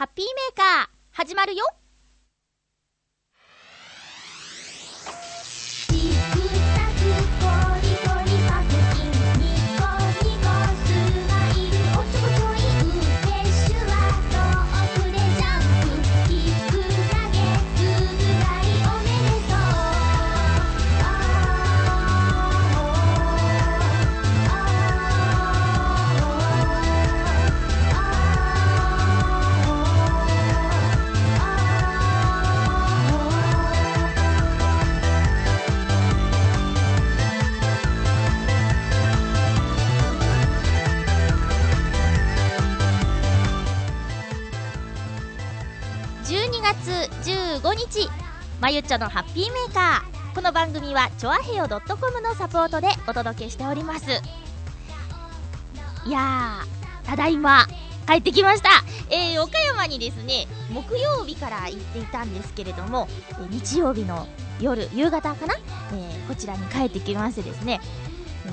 ハッピーメーカー始まるよ。日。まゆっちょのハッピーメーカー。この番組はチョアヘヨ .com のサポートでお届けしております。いやーただいま帰ってきました。えー、岡山にですね木曜日から行っていたんですけれどもえ日曜日の夜夕方かな、えーこちらに帰ってきましてですね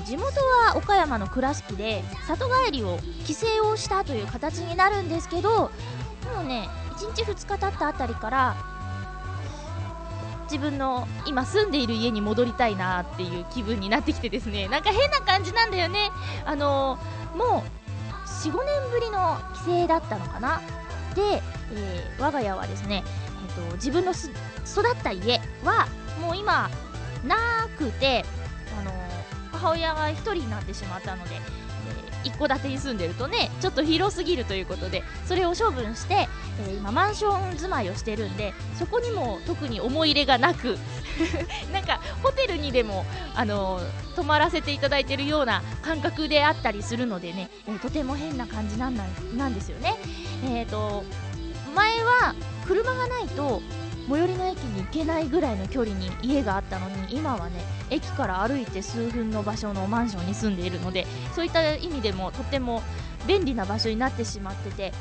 地元は岡山の倉敷で里帰りを帰省をしたという形になるんですけどもうね1日2日経ったあたりから自分の今住んでいる家に戻りたいなっていう気分になってきてですね。なんか変な感じなんだよね。あのもう45年ぶりの帰省だったのかな。で、えー我が家はですね、えっと自分の育った家はもう今なくてあの母親が1人になってしまったので、一戸建てに住んでるとねちょっと広すぎるということでそれを処分して、えー今マンション住まいをしてるんでそこにも特に思い入れがなく なんかホテルにでも、あのー泊まらせていただいてるような感覚であったりするのでね、えーとても変な感じなんなんですよね。えー、と前は車がないと最寄りの駅に行けないぐらいの距離に家があったのに今はね駅から歩いて数分の場所のマンションに住んでいるのでそういった意味でもとても便利な場所になってしまってて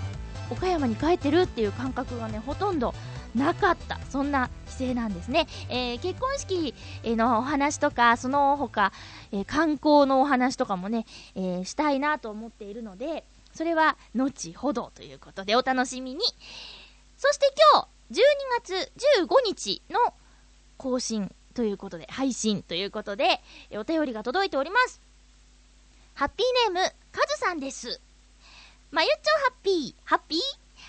岡山に帰ってるっていう感覚がねほとんどなかった。そんな帰省なんですね、えー結婚式のお話とかその他、えー観光のお話とかもね、えーしたいなと思っているのでそれは後ほどということでお楽しみに。そして今日12月15日の更新ということで配信ということでお便りが届いております。ハッピーネームカズさんです。まゆっちょハッピー。ハッピー？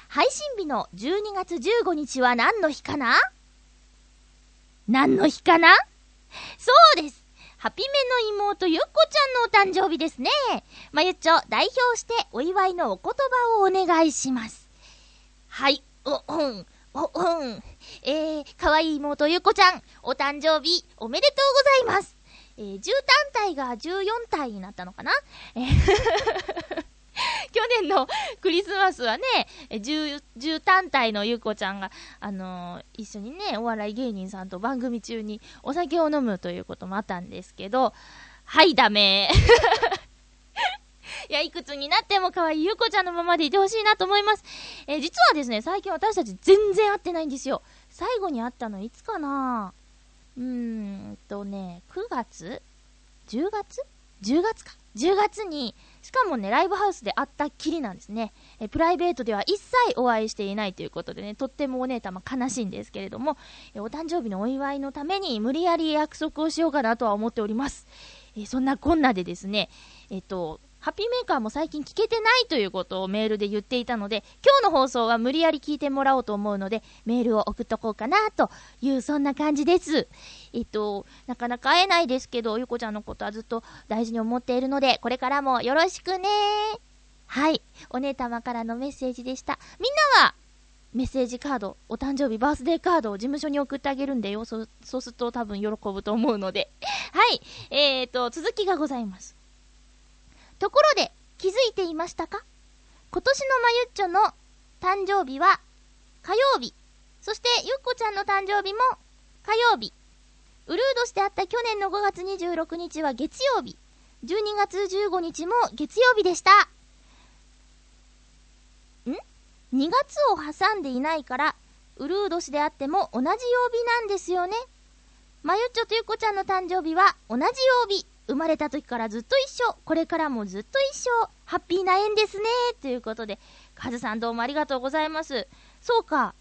配信日の12月15日は何の日かな？何の日かな？そうです。ハピメの妹ゆっこちゃんのお誕生日ですね。まゆっちょ代表してお祝いのお言葉をお願いします。はい、お、うん、お、うん。えー、かわいい妹ゆっこちゃん、お誕生日おめでとうございます。えー、10単体が14体になったのかな？えー 去年のクリスマスはね、え 10, 10単体のゆっこちゃんが、あのー一緒にね、お笑い芸人さんと番組中にお酒を飲むということもあったんですけど、はい、ダメ。いや、いくつになっても可愛いゆっこちゃんのままでいてほしいなと思います。えー実はですね、最近私たち全然会ってないんですよ。最後に会ったのいつかな?うーんとね、9月 ?10 月 ?10 月か。10月に、しかもね、ライブハウスで会ったきりなんですね。えプライベートでは一切お会いしていないということでね、とってもお姉たま悲しいんですけれども、えお誕生日のお祝いのために無理やり約束をしようかなとは思っております。えそんなこんなでですね、えっと、ハッピーメーカーも最近聞けてないということをメールで言っていたので、今日の放送は無理やり聞いてもらおうと思うので、メールを送っとこうかなという、そんな感じです。えっと、なかなか会えないですけど、ゆこちゃんのことはずっと大事に思っているので、これからもよろしくねはい。お姉たまからのメッセージでした。みんなは、メッセージカード、お誕生日、バースデーカードを事務所に送ってあげるんでよ。そそうすると多分喜ぶと思うので。はい。えーと、続きがございます。ところで、気づいていましたか？今年のまゆっちょの誕生日は火曜日。そして、ゆっこちゃんの誕生日も火曜日。うるう年であった去年の5月26日は月曜日。12月15日も月曜日でした。ん ?2 月を挟んでいないから、うるう年であっても同じ曜日なんですよね。まゆっちょとゆっこちゃんの誕生日は同じ曜日。生まれた時からずっと一緒、これからもずっと一緒、ハッピーな縁ですね。ということで、カズさんどうもありがとうございます。そうか、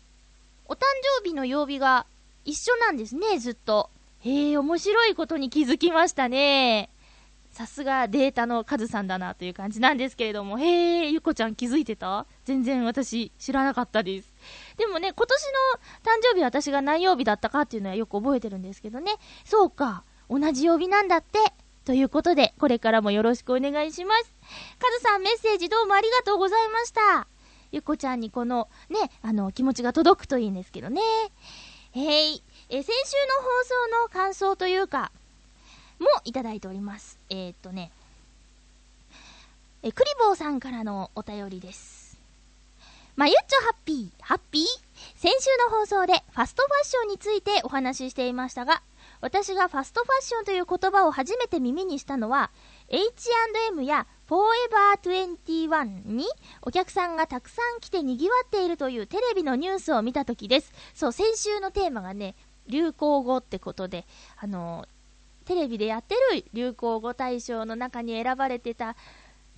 お誕生日の曜日が一緒なんですね、ずっと。へえ、面白いことに気づきましたね。さすがデータのカズさんだなという感じなんですけれども、へえ、ゆこちゃん気づいてた？全然私知らなかったです。でもね、今年の誕生日私が何曜日だったかっていうのはよく覚えてるんですけどね。そうか、同じ曜日なんだって。ということで、これからもよろしくお願いします。カズさんメッセージどうもありがとうございました。ゆっこちゃんにこのね、あの、気持ちが届くといいんですけどね。へい。え先週の放送の感想というか、もいただいております。えー、っとね、えクリボーさんからのお便りです。まゆっちょハッピー、ハッピー？先週の放送でファストファッションについてお話ししていましたが、私がファストファッションという言葉を初めて耳にしたのは、H&M や Forever21 にお客さんがたくさん来て賑わっているというテレビのニュースを見た時です。そう、先週のテーマがね、流行語ってことで、あのテレビでやってる流行語大賞の中に選ばれてた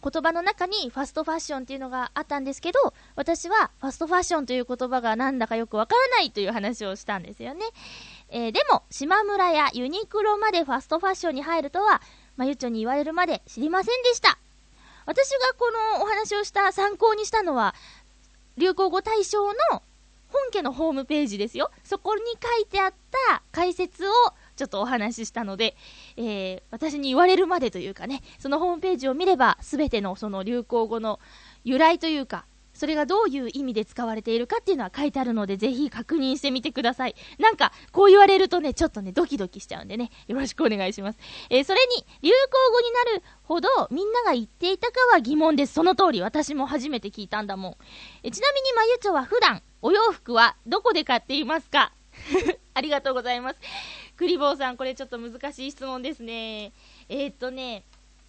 言葉の中にファストファッションっていうのがあったんですけど、私はファストファッションという言葉がなんだかよくわからないという話をしたんですよね。えーでも、島村やユニクロまでファストファッションに入るとは、まゆちょに言われるまで知りませんでした。私がこのお話をした参考にしたのは、流行語大賞の本家のホームページですよ。そこに書いてあった解説をちょっとお話ししたので、えー私に言われるまでというかね、そのホームページを見れば、すべてのその流行語の由来というか、それがどういう意味で使われているかっていうのは書いてあるので、ぜひ確認してみてください。なんか、こう言われるとね、ちょっとね、ドキドキしちゃうんでね、よろしくお願いします。えーそれに、流行語になるほど、みんなが言っていたかは疑問です。その通り、私も初めて聞いたんだもん。えちなみに、まゆちょは普段、お洋服はどこで買っていますか？ありがとうございます。クリボーさん、これちょっと難しい質問ですね。えー、っとね、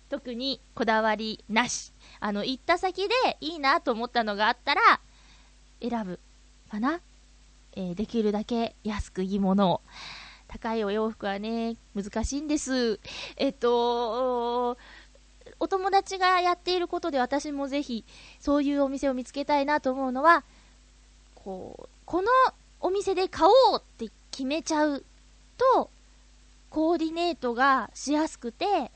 特にこだわりなし。あの、行った先でいいなと思ったのがあったら、選ぶかな。えーできるだけ安くいいものを。高いお洋服はね、難しいんです。えっと、お友達がやっていることで私もぜひ、そういうお店を見つけたいなと思うのは、こう、このお店で買おうって決めちゃうと、コーディネートがしやすくて、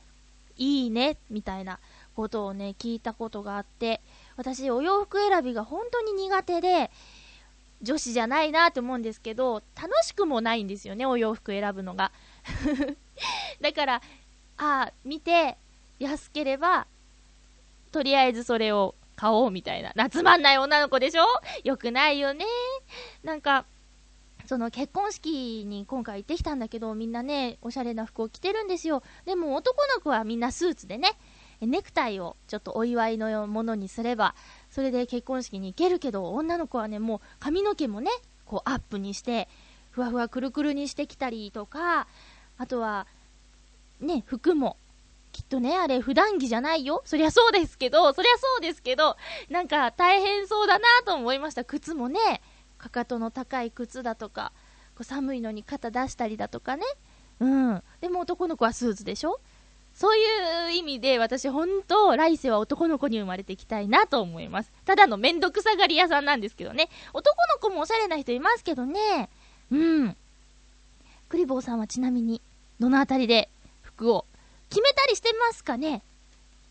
いいね、みたいなことをね、聞いたことがあって、私、お洋服選びが本当に苦手で、女子じゃないなって思うんですけど、楽しくもないんですよね、お洋服選ぶのが。だから、あ、見て、安ければ、とりあえずそれを買おうみたいな。夏まんない女の子でしょ？よくないよね。なんか、その結婚式に今回行ってきたんだけど、みんなね、おしゃれな服を着てるんですよ。でも男の子はみんなスーツでね、ネクタイをちょっとお祝いのものにすれば、それで結婚式に行けるけど、女の子はね、もう髪の毛もね、こうアップにして、ふわふわくるくるにしてきたりとか、あとは、ね、服も、きっとね、あれ普段着じゃないよ。そりゃそうですけど、そりゃそうですけど、なんか大変そうだなと思いました。靴もね、かかとの高い靴だとか、こう寒いのに肩出したりだとかね。うん。でも男の子はスーツでしょそういう意味で私本当来世は男の子に生まれていきたいなと思います。ただのめんどくさがり屋さんなんですけどね。男の子もおしゃれな人いますけどね。うん。クリボーさんはちなみに、どのあたりで服を決めたりしてますかね？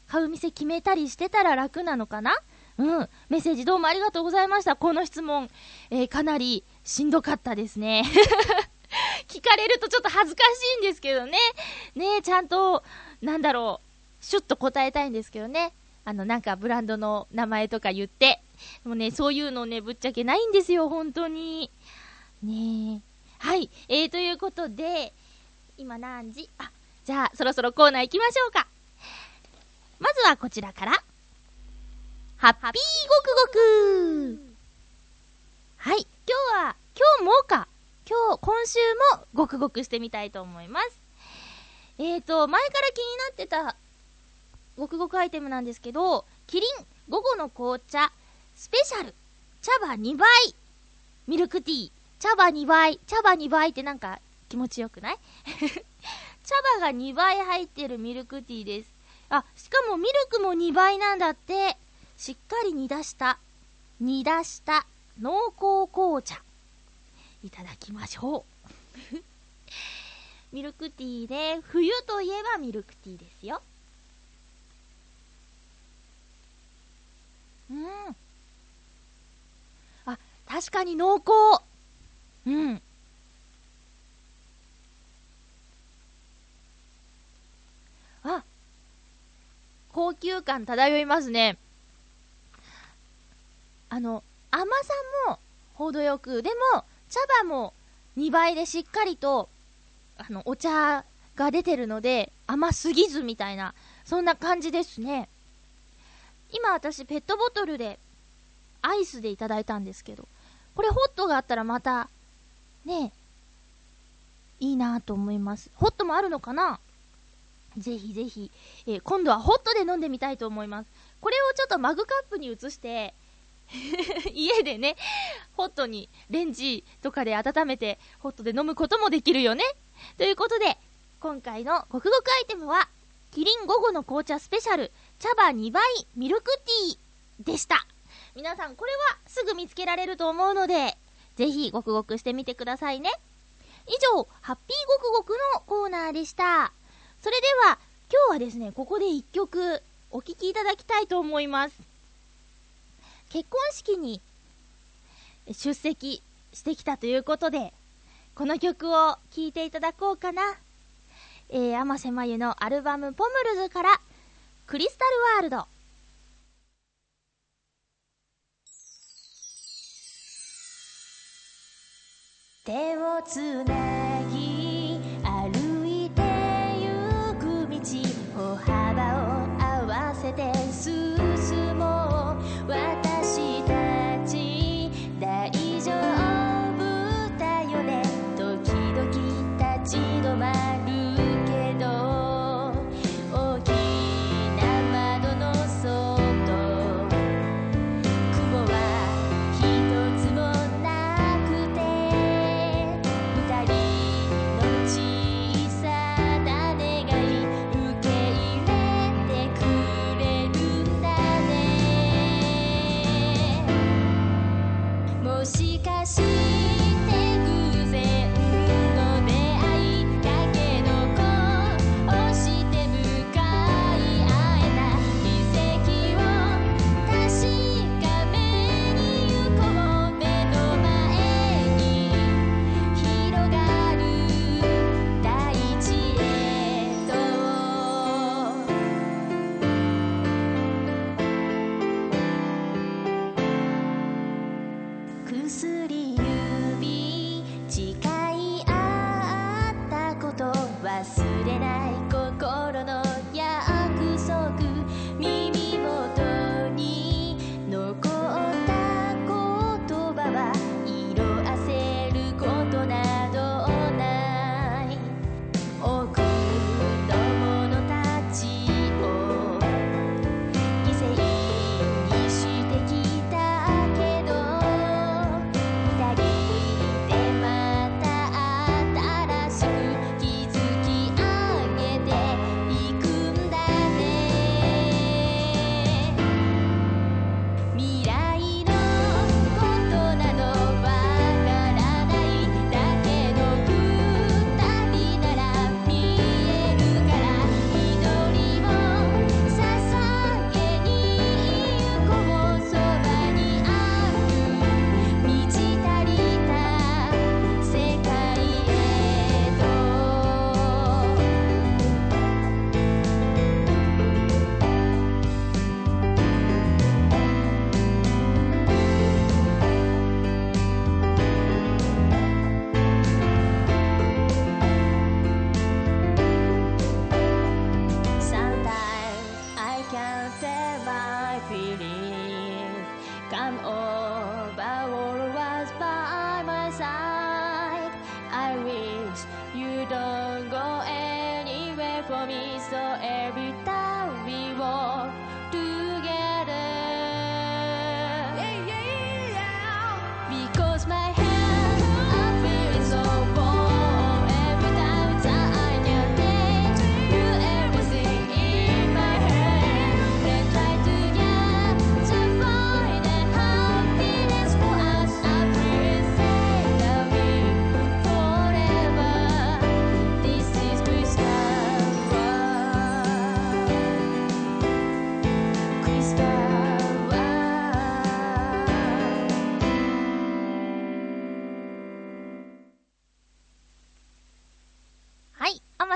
買う店決めたりしてたら楽なのかな？うん。メッセージどうもありがとうございました。この質問、えーかなりしんどかったですね。聞かれるとちょっと恥ずかしいんですけどね。ねえちゃんと、なんだろう、シュッと答えたいんですけどね。あの、なんかブランドの名前とか言って。でもね、そういうのね、ぶっちゃけないんですよ、本当に。ねえ。はい。えー、ということで、今何時？あ、じゃあ、そろそろコーナー行きましょうか。まずはこちらから。ハッピーごくごくはい。今日は、今日もか。今日、今週もごくごくしてみたいと思います。えーと、前から気になってたごくごくアイテムなんですけど、キリン午後の紅茶スペシャル茶葉2倍ミルクティー茶葉2倍茶葉2倍ってなんか気持ちよくない？茶葉が2倍入ってるミルクティーです。あ、しかもミルクも2倍なんだって。しっかり煮出した、煮出した濃厚紅茶。いただきましょう。ミルクティーで、冬といえばミルクティーですよ。うん。あ、確かに濃厚。うん。あ、高級感漂いますね。あの、甘さも程よく、でも、茶葉も2倍でしっかりと、あの、お茶が出てるので、甘すぎずみたいな、そんな感じですね。今私、ペットボトルで、アイスでいただいたんですけど、これホットがあったらまた、ねいいなと思います。ホットもあるのかな？ぜひぜひ、えー今度はホットで飲んでみたいと思います。これをちょっとマグカップに移して、家でね、ホットにレンジとかで温めて、ホットで飲むこともできるよね。ということで、今回のごくごくアイテムは、キリン午後の紅茶スペシャル、茶葉2倍ミルクティーでした。皆さん、これはすぐ見つけられると思うので、ぜひごくごくしてみてくださいね。以上、ハッピーごくごくのコーナーでした。それでは、今日はですね、ここで一曲お聴きいただきたいと思います。結婚式に出席してきたということで、この曲を聴いていただこうかな。えー、天瀬まゆのアルバムポムルズから、クリスタルワールド。手をつない忘れない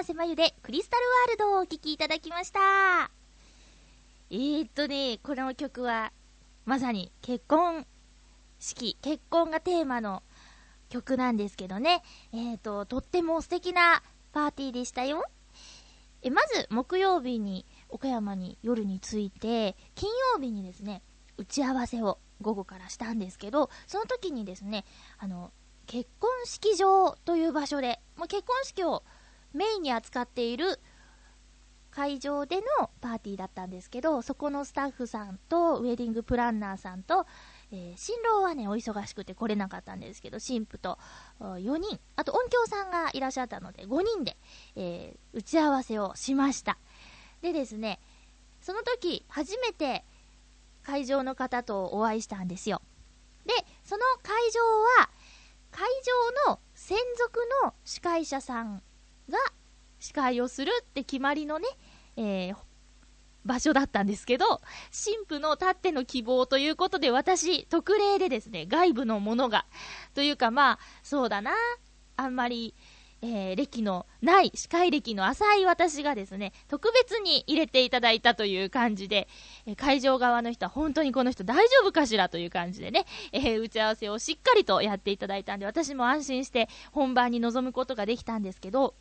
瀬まゆでクリスタルワールドをお聴きいただきました。えーっとね、この曲は、まさに結婚式、結婚がテーマの曲なんですけどね、えーっと、とっても素敵なパーティーでしたよ。えまず、木曜日に岡山に夜に着いて、金曜日にですね、打ち合わせを午後からしたんですけど、その時にですね、あの、結婚式場という場所で、もう結婚式をメインに扱っている会場でのパーティーだったんですけど、そこのスタッフさんと、ウェディングプランナーさんと、えー新郎はね、お忙しくて来れなかったんですけど、新婦と4人、あと音響さんがいらっしゃったので、5人で、えー打ち合わせをしました。でですね、その時、初めて会場の方とお会いしたんですよ。で、その会場は、会場の専属の司会者さんが司会をするって決まりのね、えー場所だったんですけど、神父のたっての希望ということで、私、特例でですね、外部のものが、というかまあ、そうだな、あんまり、えー歴のない、司会歴の浅い私がですね、特別に入れていただいたという感じで、えー会場側の人は本当にこの人大丈夫かしらという感じでね、えー打ち合わせをしっかりとやっていただいたんで、私も安心して本番に臨むことができたんですけど、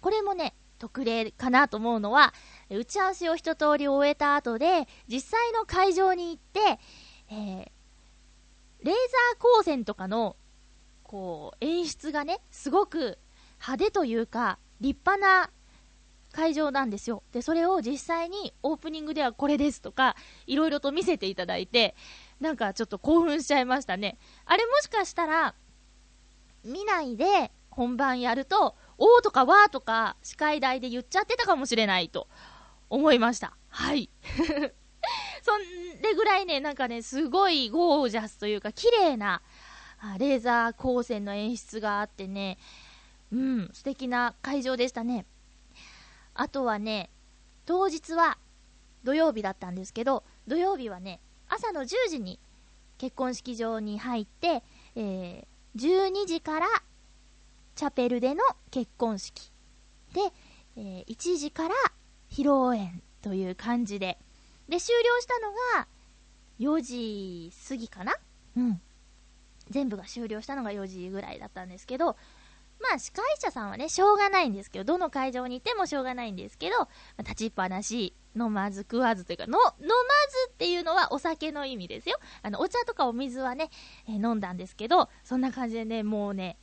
これもね、特例かなと思うのは、打ち合わせを一通り終えた後で、実際の会場に行って、えーレーザー光線とかの、こう、演出がね、すごく派手というか、立派な会場なんですよ。で、それを実際にオープニングではこれですとか、いろいろと見せていただいて、なんかちょっと興奮しちゃいましたね。あれもしかしたら、見ないで本番やると、おーとかわーとか司会台で言っちゃってたかもしれないと思いました。はい。それぐらいね、なんかね、すごいゴージャスというか、綺麗なあレーザー光線の演出があってね、うん、素敵な会場でしたね。あとはね、当日は土曜日だったんですけど、土曜日はね、朝の10時に結婚式場に入って、えー12時からチャペルでの結婚式。で、えー1時から披露宴という感じで。で終了したのが4時過ぎかな？うん。全部が終了したのが4時ぐらいだったんですけどまあ司会者さんはねしょうがないんですけどどの会場にいてもしょうがないんですけど、まあ立ちっぱなし飲まず食わずというかの飲まずっていうのはお酒の意味ですよ。あのお茶とかお水はね、えー飲んだんですけどそんな感じでねもうね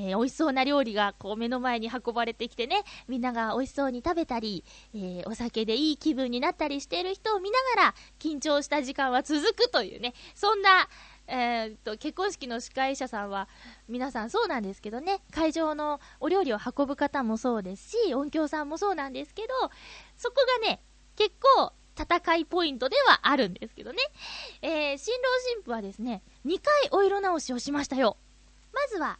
えー美味しそうな料理がこう目の前に運ばれてきてね、みんなが美味しそうに食べたり、えーお酒でいい気分になったりしている人を見ながら、緊張した時間は続くというね、そんな、えーっと、結婚式の司会者さんは、皆さんそうなんですけどね、会場のお料理を運ぶ方もそうですし、音響さんもそうなんですけど、そこがね、結構、戦いポイントではあるんですけどね。えー新郎新婦はですね、2回お色直しをしましたよ。まずは、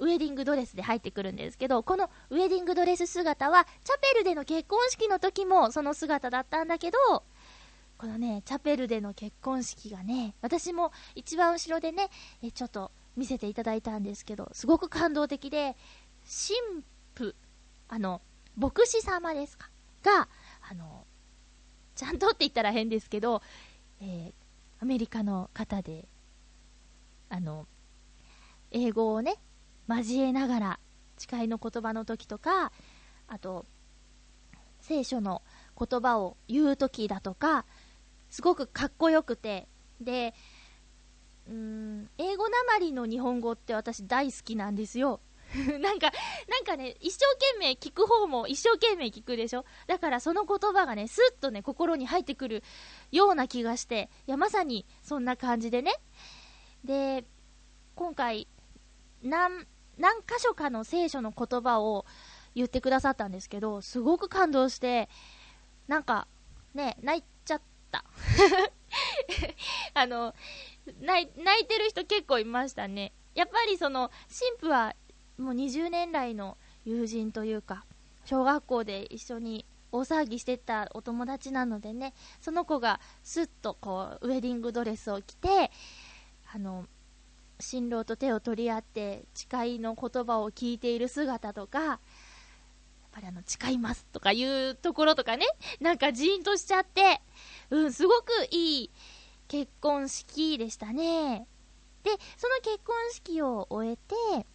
ウェディングドレスで入ってくるんですけど、このウェディングドレス姿は、チャペルでの結婚式の時もその姿だったんだけど、このね、チャペルでの結婚式がね、私も一番後ろでね、えちょっと見せていただいたんですけど、すごく感動的で、神父、あの、牧師様ですか、が、あの、ちゃんとって言ったら変ですけど、えーアメリカの方で、あの、英語をね、交えながら誓いの言葉の時とかあと聖書の言葉を言う時だとかすごくかっこよくてでうーん英語なまりの日本語って私大好きなんですよ。なんかなんかね一生懸命聞く方も一生懸命聞くでしょ？だからその言葉がねスッとね心に入ってくるような気がしていやまさにそんな感じでね。で今回何何箇所かの聖書の言葉を言ってくださったんですけどすごく感動してなんかね泣いちゃった。あの泣い泣いてる人結構いましたね。やっぱりその神父はもう20年来の友人というか小学校で一緒に大騒ぎしてたお友達なのでねその子がスッとこうウェディングドレスを着てあの新郎と手を取り合って誓いの言葉を聞いている姿とかやっぱりあの、誓いますとかいうところとかね、なんかジーンとしちゃって、うん、すごくいい結婚式でしたね。で、その結婚式を終えて、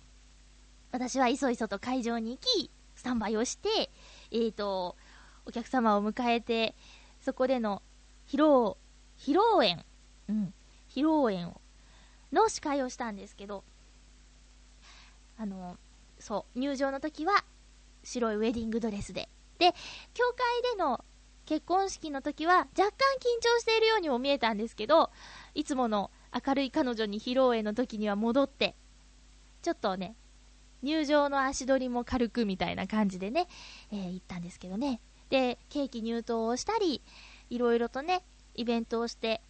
私はいそいそと会場に行き、スタンバイをして、えーと、お客様を迎えて、そこでの披露、披露宴、うん、披露宴を、の司会をしたんですけど、あの、そう、入場の時は白いウェディングドレスで。で、教会での結婚式の時は若干緊張しているようにも見えたんですけど、いつもの明るい彼女に披露宴の時には戻って、ちょっとね、入場の足取りも軽くみたいな感じでね、えー行ったんですけどね。で、ケーキ入刀をしたり、いろいろとね、イベントをして、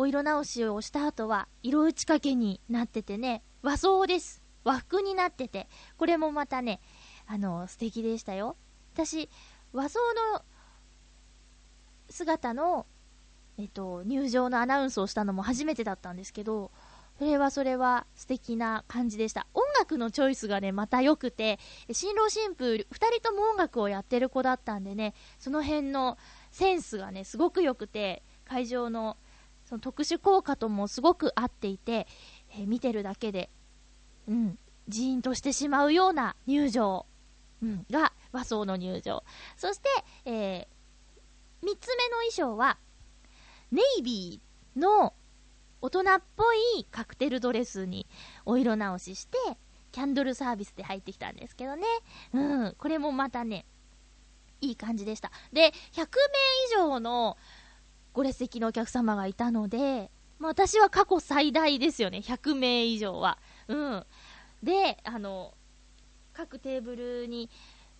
お色直しをした後は、色打ち掛けになっててね、和装です。和服になってて、これもまたね、あの、素敵でしたよ。私、和装の姿の、えっと、入場のアナウンスをしたのも初めてだったんですけど、それはそれは素敵な感じでした。音楽のチョイスがね、また良くて、新郎新婦、二人とも音楽をやってる子だったんでね、その辺のセンスがね、すごく良くて、会場のその特殊効果ともすごく合っていて、えー見てるだけで、うん、ジーンとしてしまうような入場、うん、が和装の入場。そして、えー、三つ目の衣装は、ネイビーの大人っぽいカクテルドレスにお色直しして、キャンドルサービスで入ってきたんですけどね。うん、これもまたね、いい感じでした。で、100名以上のご列席のお客様がいたので、まあ、私は過去最大ですよね、100名以上は。うん。で、あの、各テーブルに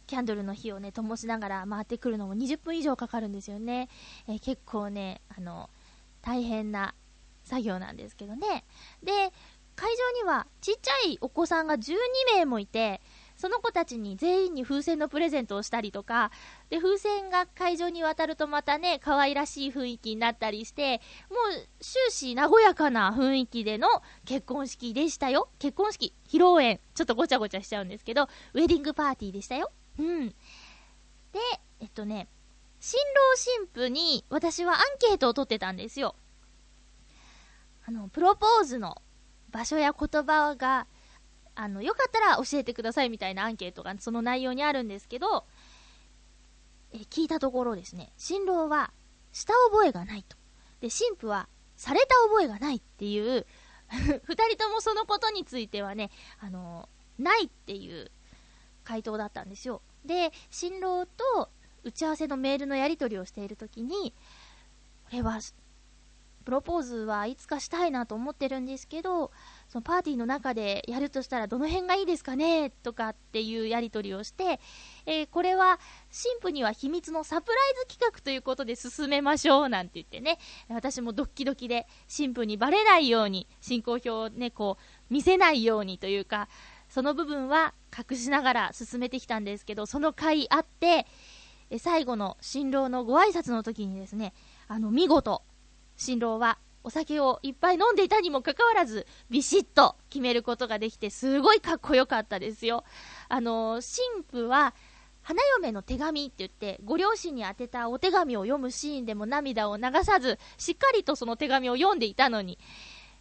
キャンドルの火をね、灯しながら回ってくるのも20分以上かかるんですよね。え結構ね、あの、大変な作業なんですけどね。で、会場にはちっちゃいお子さんが12名もいて、その子たちに全員に風船のプレゼントをしたりとか、で、風船が会場に渡るとまたね、可愛らしい雰囲気になったりして、もう終始和やかな雰囲気での結婚式でしたよ。結婚式、披露宴、ちょっとごちゃごちゃしちゃうんですけど、ウェディングパーティーでしたよ。うん。で、えっとね、新郎新婦に私はアンケートを取ってたんですよ。あの、プロポーズの場所や言葉が、あの、よかったら教えてくださいみたいなアンケートがその内容にあるんですけど、え聞いたところですね、新郎はした覚えがないと。で、新婦はされた覚えがないっていう、二人ともそのことについてはね、あの、ないっていう回答だったんですよ。で、新郎と打ち合わせのメールのやり取りをしているときに、これは、プロポーズはいつかしたいなと思ってるんですけど、そのパーティーの中でやるとしたらどの辺がいいですかねとかっていうやり取りをして、えーこれは新婦には秘密のサプライズ企画ということで進めましょうなんて言ってね、私もドッキドキで新婦にバレないように、進行表をね、こう、見せないようにというか、その部分は隠しながら進めてきたんですけど、その回あって、最後の新郎のご挨拶の時にですね、あの、見事、新郎はお酒をいっぱい飲んでいたにもかかわらず、ビシッと決めることができて、すごいかっこよかったですよ。あの、新婦は、花嫁の手紙って言って、ご両親に宛てたお手紙を読むシーンでも涙を流さず、しっかりとその手紙を読んでいたのに、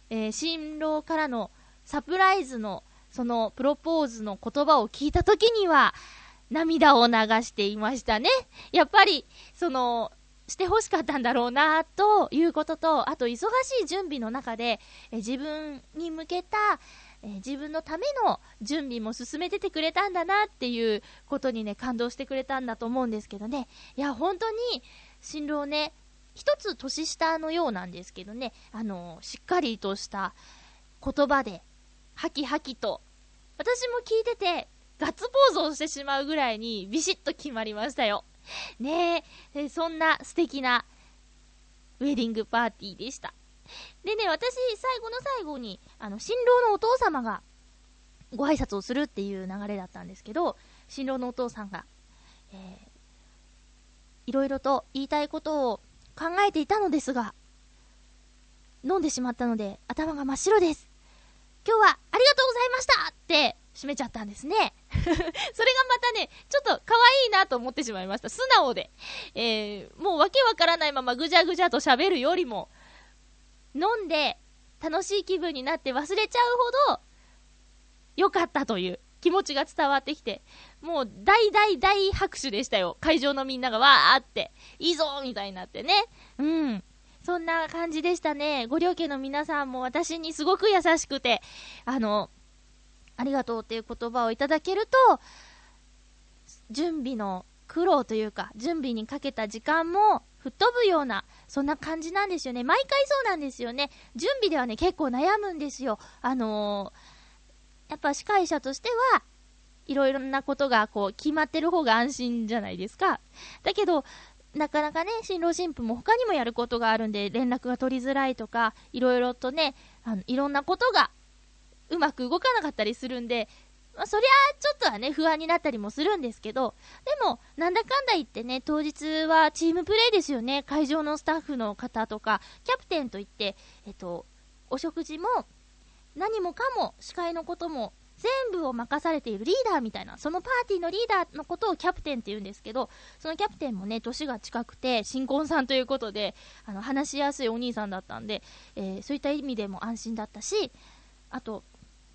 えー新郎からのサプライズの、そのプロポーズの言葉を聞いた時には、涙を流していましたね。やっぱり、その、して欲しかったんだろうな、ということと、あと、忙しい準備の中で、え自分に向けた、え自分のための準備も進めててくれたんだなっていうことにね、感動してくれたんだと思うんですけどね。いや、本当に、新郎ね、一つ年下のようなんですけどね、あの、しっかりとした言葉で、ハキハキと、私も聞いてて、ガッツポーズをしてしまうぐらいにビシッと決まりましたよ。ねえ、そんな素敵なウェディングパーティーでした。でね、私、最後の最後に、あの、新郎のお父様がご挨拶をするっていう流れだったんですけど、新郎のお父さんが、えーいろいろと言いたいことを考えていたのですが、飲んでしまったので頭が真っ白です。今日はありがとうございましたって締めちゃったんですね。それがまたね、ちょっと可愛いなと思ってしまいました。素直で。えー、もうわけわからないままぐじゃぐじゃと喋るよりも、飲んで楽しい気分になって忘れちゃうほど、良かったという気持ちが伝わってきて、もう大大大拍手でしたよ。会場のみんながわーって、いいぞみたいになってね。うん。そんな感じでしたね。ご両家の皆さんも私にすごく優しくて、あの、ありがとうっていう言葉をいただけると、準備の苦労というか、準備にかけた時間も吹っ飛ぶような、そんな感じなんですよね。毎回そうなんですよね。準備ではね、結構悩むんですよ。あのー、やっぱ司会者としては、いろいろなことがこう決まってる方が安心じゃないですか。だけど、なかなかね、新郎新婦も他にもやることがあるんで、連絡が取りづらいとか、いろいろとね、あのいろんなことがうまく動かなかったりするんで、まあ、そりゃちょっとはね、不安になったりもするんですけど、でも、なんだかんだ言ってね、当日はチームプレイですよね。会場のスタッフの方とか、キャプテンといって、えっと、お食事も、何もかも、司会のことも、全部を任されているリーダーみたいな、そのパーティーのリーダーのことをキャプテンって言うんですけど、そのキャプテンもね、年が近くて、新婚さんということで、あの、話しやすいお兄さんだったんで、えー、そういった意味でも安心だったし、あと、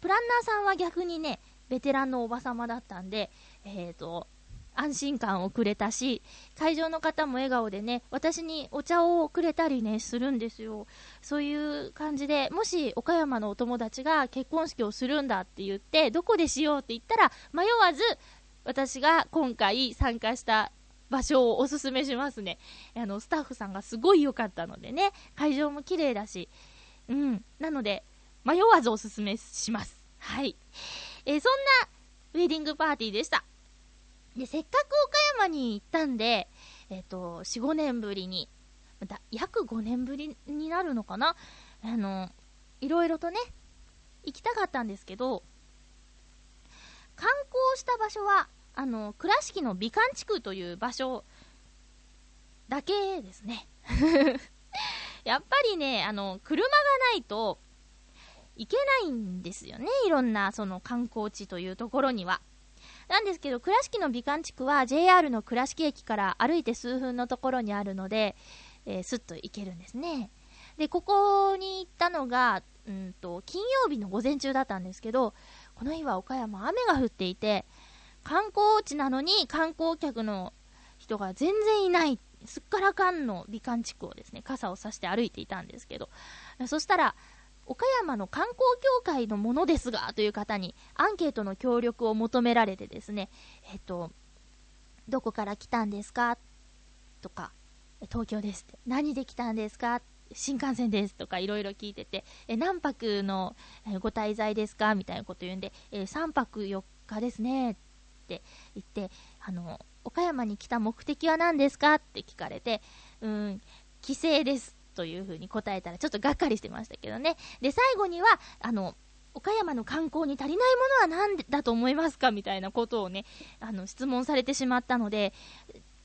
プランナーさんは逆にね、ベテランのおばさまだったんで、えっ、ー、と、安心感をくれたし、会場の方も笑顔でね、私にお茶をくれたりね、するんですよ。そういう感じで、もし岡山のお友達が結婚式をするんだって言って、どこでしようって言ったら、迷わず、私が今回参加した場所をおすすめしますね。あの、スタッフさんがすごい良かったのでね、会場も綺麗だし、うん。なので、迷わずおすすめします。はい。えー、そんなウェディングパーティーでした。で、せっかく岡山に行ったんで、えっ、ー、と、4、5年ぶりに、だ約5年ぶりになるのかな？あの、いろいろとね、行きたかったんですけど、観光した場所は、あの、倉敷の美観地区という場所だけですね。やっぱりね、あの、車がないと行けないんですよね。いろんな、その観光地というところには。なんですけど、倉敷の美観地区は JR の倉敷駅から歩いて数分のところにあるので、えー、スッと行けるんですね。で、ここに行ったのが、うんと、金曜日の午前中だったんですけど、この日は岡山雨が降っていて、観光地なのに観光客の人が全然いない、すっからかんの美観地区をですね、傘を差して歩いていたんですけど、そしたら、岡山の観光協会のものですがという方にアンケートの協力を求められてですね、えっと、どこから来たんですか？とか、東京ですって。何で来たんですか？新幹線ですとかいろいろ聞いてて、え何泊のご滞在ですか？みたいなこと言うんで、え3泊4日ですねって言って、あの、岡山に来た目的は何ですか？って聞かれて、うん、帰省です。というふうに答えたらちょっとがっかりしてましたけどね。で、最後には、あの、岡山の観光に足りないものは何だと思いますかみたいなことをね、あの、質問されてしまったので、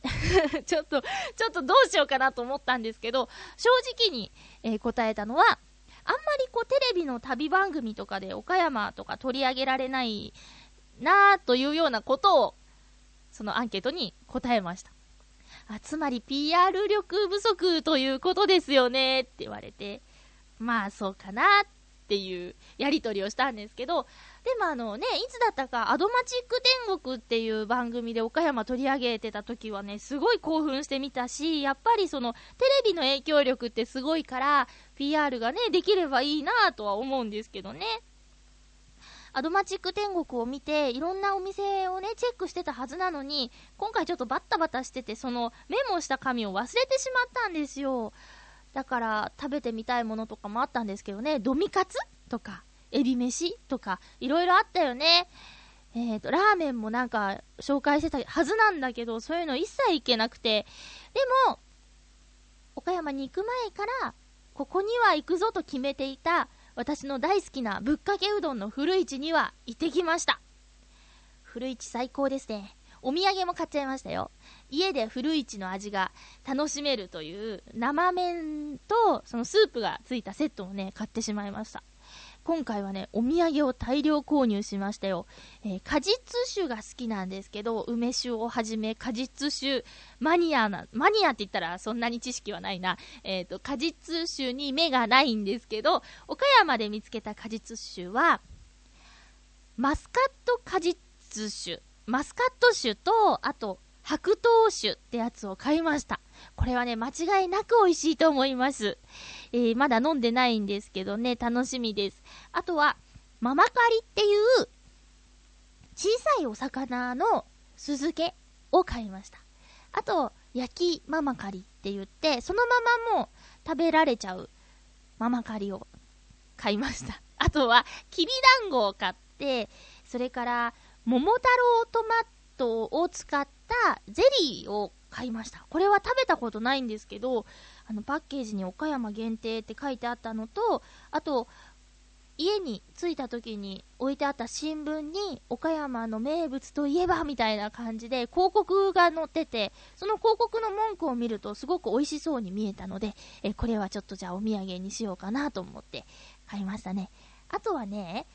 ちょっと、ちょっとどうしようかなと思ったんですけど、正直に、えー、答えたのは、あんまりこうテレビの旅番組とかで岡山とか取り上げられないなというようなことを、そのアンケートに答えました。あ、つまり PR 力不足ということですよねって言われて、まあそうかなっていうやりとりをしたんですけど、でもあのね、いつだったか、アドマチック天国っていう番組で岡山取り上げてた時はね、すごい興奮してみたし、やっぱりそのテレビの影響力ってすごいから、PR がね、できればいいなとは思うんですけどね。アドマチック天国を見て、いろんなお店をね、チェックしてたはずなのに、今回ちょっとバッタバタしてて、そのメモした紙を忘れてしまったんですよ。だから、食べてみたいものとかもあったんですけどね、ドミカツとか、エビ飯とか、いろいろあったよね。えーと、ラーメンもなんか紹介してたはずなんだけど、そういうの一切行けなくて。でも、岡山に行く前から、ここには行くぞと決めていた私の大好きなぶっかけうどんの古市には行ってきました。古市最高ですね。お土産も買っちゃいましたよ。家で古市の味が楽しめるという生麺とそのスープがついたセットをね、買ってしまいました。今回はね、お土産を大量購入しましたよ。えー果実酒が好きなんですけど、梅酒をはじめ果実酒マニアな、マニアって言ったらそんなに知識はないな。えっ、と、果実酒に目がないんですけど、岡山で見つけた果実酒は、マスカット果実酒、マスカット酒と、あと、白桃酒ってやつを買いました。これはね、間違いなく美味しいと思います。えーまだ飲んでないんですけどね、楽しみです。あとは、ママカリっていう、小さいお魚の酢漬けを買いました。あと、焼きママカリって言って、そのままも食べられちゃうママカリを買いました。あとは、きびだんごを買って、それから、桃太郎トマトを使ったゼリーを買いました。これは食べたことないんですけど、あのパッケージに岡山限定って書いてあったのと、あと、家に着いた時に置いてあった新聞に岡山の名物といえばみたいな感じで広告が載ってて、その広告の文句を見るとすごく美味しそうに見えたので、えこれはちょっとじゃあお土産にしようかなと思って買いましたね。あとはね、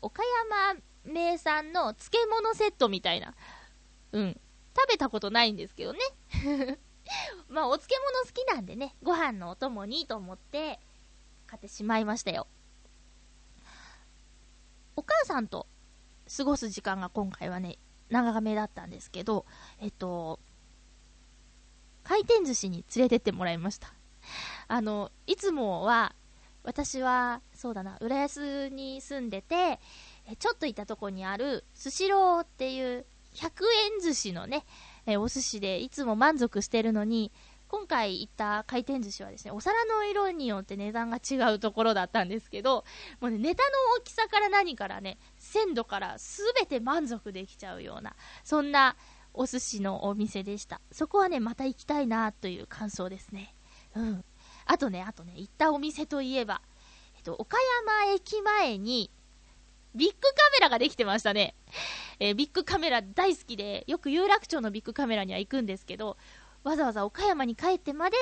岡山名産の漬物セットみたいな。うん。食べたことないんですけどね。まあ、お漬物好きなんでね、ご飯のお供にと思って買ってしまいましたよ。お母さんと過ごす時間が今回はね、長めだったんですけど、えっと、回転寿司に連れてってもらいました。あの、いつもは、私は、そうだな、浦安に住んでて、ちょっと行ったとこにある、スシローっていう100円寿司のね、えお寿司でいつも満足してるのに、今回行った回転寿司はですね、お皿の色によって値段が違うところだったんですけど、もうね、ネタの大きさから何からね、鮮度から全て満足できちゃうような、そんなお寿司のお店でした。そこはね、また行きたいなという感想ですね。うん。あとね、あとね、行ったお店といえば、えっと、岡山駅前に、ビッグカメラができてましたね。えービッグカメラ大好きで、よく有楽町のビッグカメラには行くんですけど、わざわざ岡山に帰ってまで、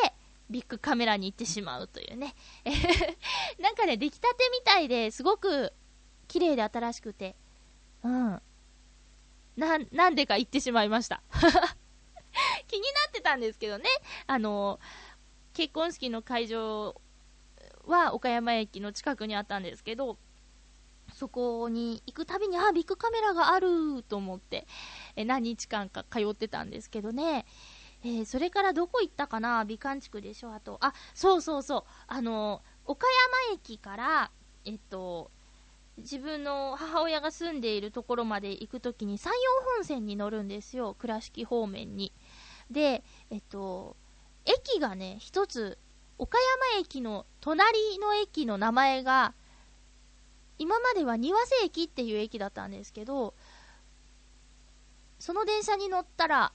ビッグカメラに行ってしまうというね。えへへ なんかね、出来たてみたいですごく綺麗で新しくて、うん。な、なんでか行ってしまいました。気になってたんですけどね、あの、結婚式の会場は岡山駅の近くにあったんですけど、そこに行くたびに、あ、ビッグカメラがあると思って、え何日間か通ってたんですけどね。えーそれからどこ行ったかな？美観地区でしょ？あと、あ、そうそうそう。あの、岡山駅から、えっと、自分の母親が住んでいるところまで行くときに山陽本線に乗るんですよ。倉敷方面に。で、えっと、駅がね、一つ、岡山駅の隣の駅の名前が、今までは庭瀬駅っていう駅だったんですけど、その電車に乗ったら、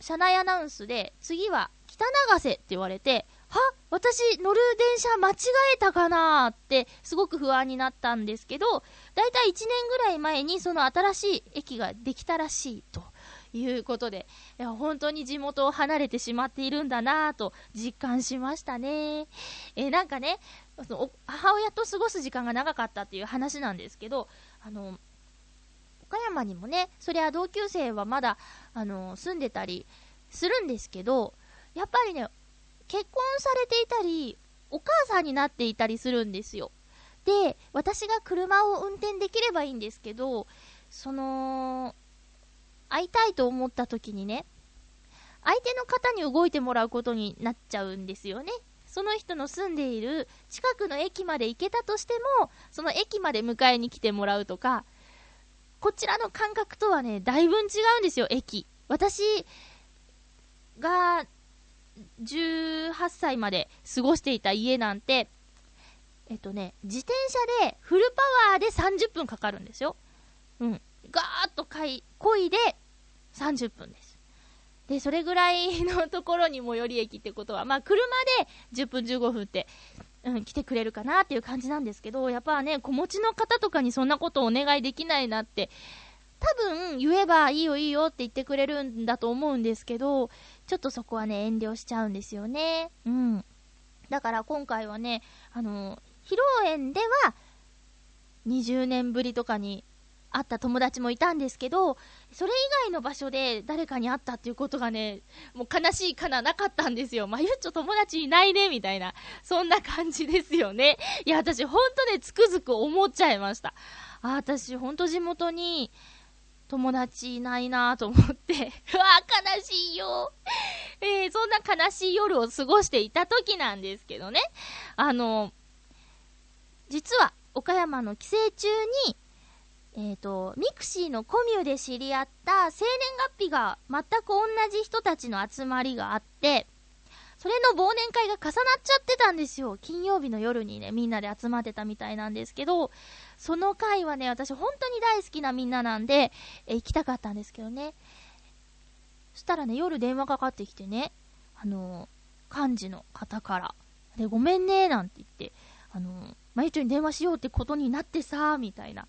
車内アナウンスで、次は北長瀬って言われて、は？私乗る電車間違えたかなーって、すごく不安になったんですけど、だいたい1年ぐらい前にその新しい駅ができたらしいということで、いや本当に地元を離れてしまっているんだなぁと実感しましたね。えーなんかね、その母親と過ごす時間が長かったっていう話なんですけど、あの、岡山にもね、そりゃ同級生はまだ、あの、住んでたりするんですけど、やっぱりね、結婚されていたり、お母さんになっていたりするんですよ。で、私が車を運転できればいいんですけど、その、会いたいと思った時にね、相手の方に動いてもらうことになっちゃうんですよね。その人の住んでいる近くの駅まで行けたとしても、その駅まで迎えに来てもらうとか、こちらの感覚とはね、だいぶ違うんですよ、駅。私が18歳まで過ごしていた家なんて、えっとね、自転車でフルパワーで30分かかるんですよ。うん。ガーッとかい、漕いで30分です。で、それぐらいのところに最寄り駅ってことは、まあ、車で10分15分って、うん、来てくれるかなっていう感じなんですけど、やっぱね、子持ちの方とかにそんなことをお願いできないなって、多分言えばいいよいいよって言ってくれるんだと思うんですけど、ちょっとそこはね、遠慮しちゃうんですよね。うん。だから今回はね、あの、披露宴では、20年ぶりとかに会った友達もいたんですけど、それ以外の場所で誰かに会ったっていうことがね、もう悲しいかな、なかったんですよ。まゆっちょ友達いないね、みたいな。そんな感じですよね。いや、私ほんとね、つくづく思っちゃいました。あ、私ほんと地元に友達いないなと思って。うわ、悲しいよ。えー、そんな悲しい夜を過ごしていた時なんですけどね。あの、実は岡山の帰省中に、えっ、と、ミクシーのコミュで知り合った生年月日が全く同じ人たちの集まりがあって、それの忘年会が重なっちゃってたんですよ。金曜日の夜にね、みんなで集まってたみたいなんですけど、その会はね、私本当に大好きなみんななんで、え行きたかったんですけどね。そしたらね、夜電話かかってきてね、あのー、幹事の方から、で、ごめんね、なんて言って、あのー、まゆちょに電話しようってことになってさ、みたいな。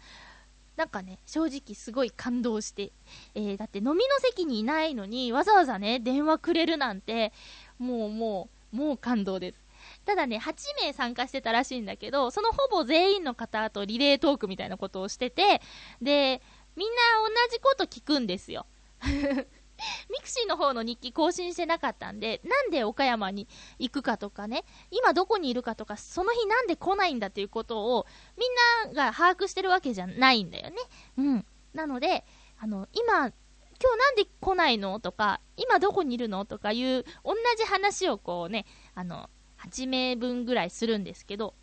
なんかね、正直すごい感動して、えー、だって飲みの席にいないのに、わざわざね、電話くれるなんて、もうもう、もう感動です。ただね、8名参加してたらしいんだけど、そのほぼ全員の方とリレートークみたいなことをしてて、で、みんな同じこと聞くんですよ。ミクシーの方の日記更新してなかったんで、なんで岡山に行くかとかね、今どこにいるかとか、その日なんで来ないんだっていうことを、みんなが把握してるわけじゃないんだよね。うん。なので、あの、今、今日なんで来ないのとか、今どこにいるのとかいう、同じ話をこうね、あの、8名分ぐらいするんですけど、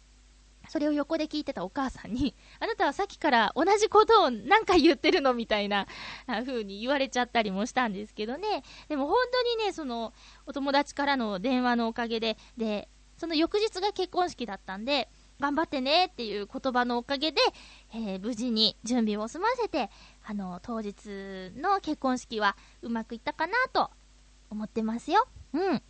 それを横で聞いてたお母さんに、あなたはさっきから同じことを何回言ってるの？みたいな風に言われちゃったりもしたんですけどね。でも本当にね、その、お友達からの電話のおかげで、で、その翌日が結婚式だったんで、頑張ってねっていう言葉のおかげで、えー、無事に準備を済ませて、あの、当日の結婚式はうまくいったかなと思ってますよ。うん。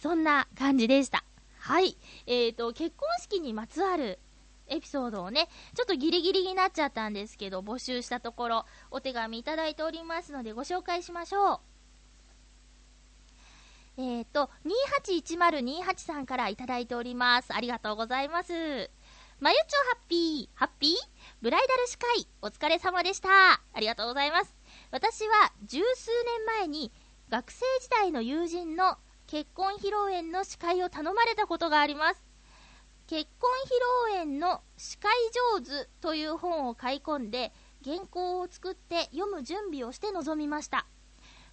そんな感じでした。はい。えっ、ー、と、結婚式にまつわるエピソードをね、ちょっとギリギリになっちゃったんですけど、募集したところ、お手紙いただいておりますので、ご紹介しましょう。えっ、ー、と、281028さんからいただいております。ありがとうございます。まゆちょハッピー、ハッピー？ブライダル司会、お疲れ様でした。ありがとうございます。私は十数年前に学生時代の友人の結婚披露宴の司会を頼まれたことがあります。結婚披露宴の司会上手という本を買い込んで原稿を作って読む準備をして臨みました。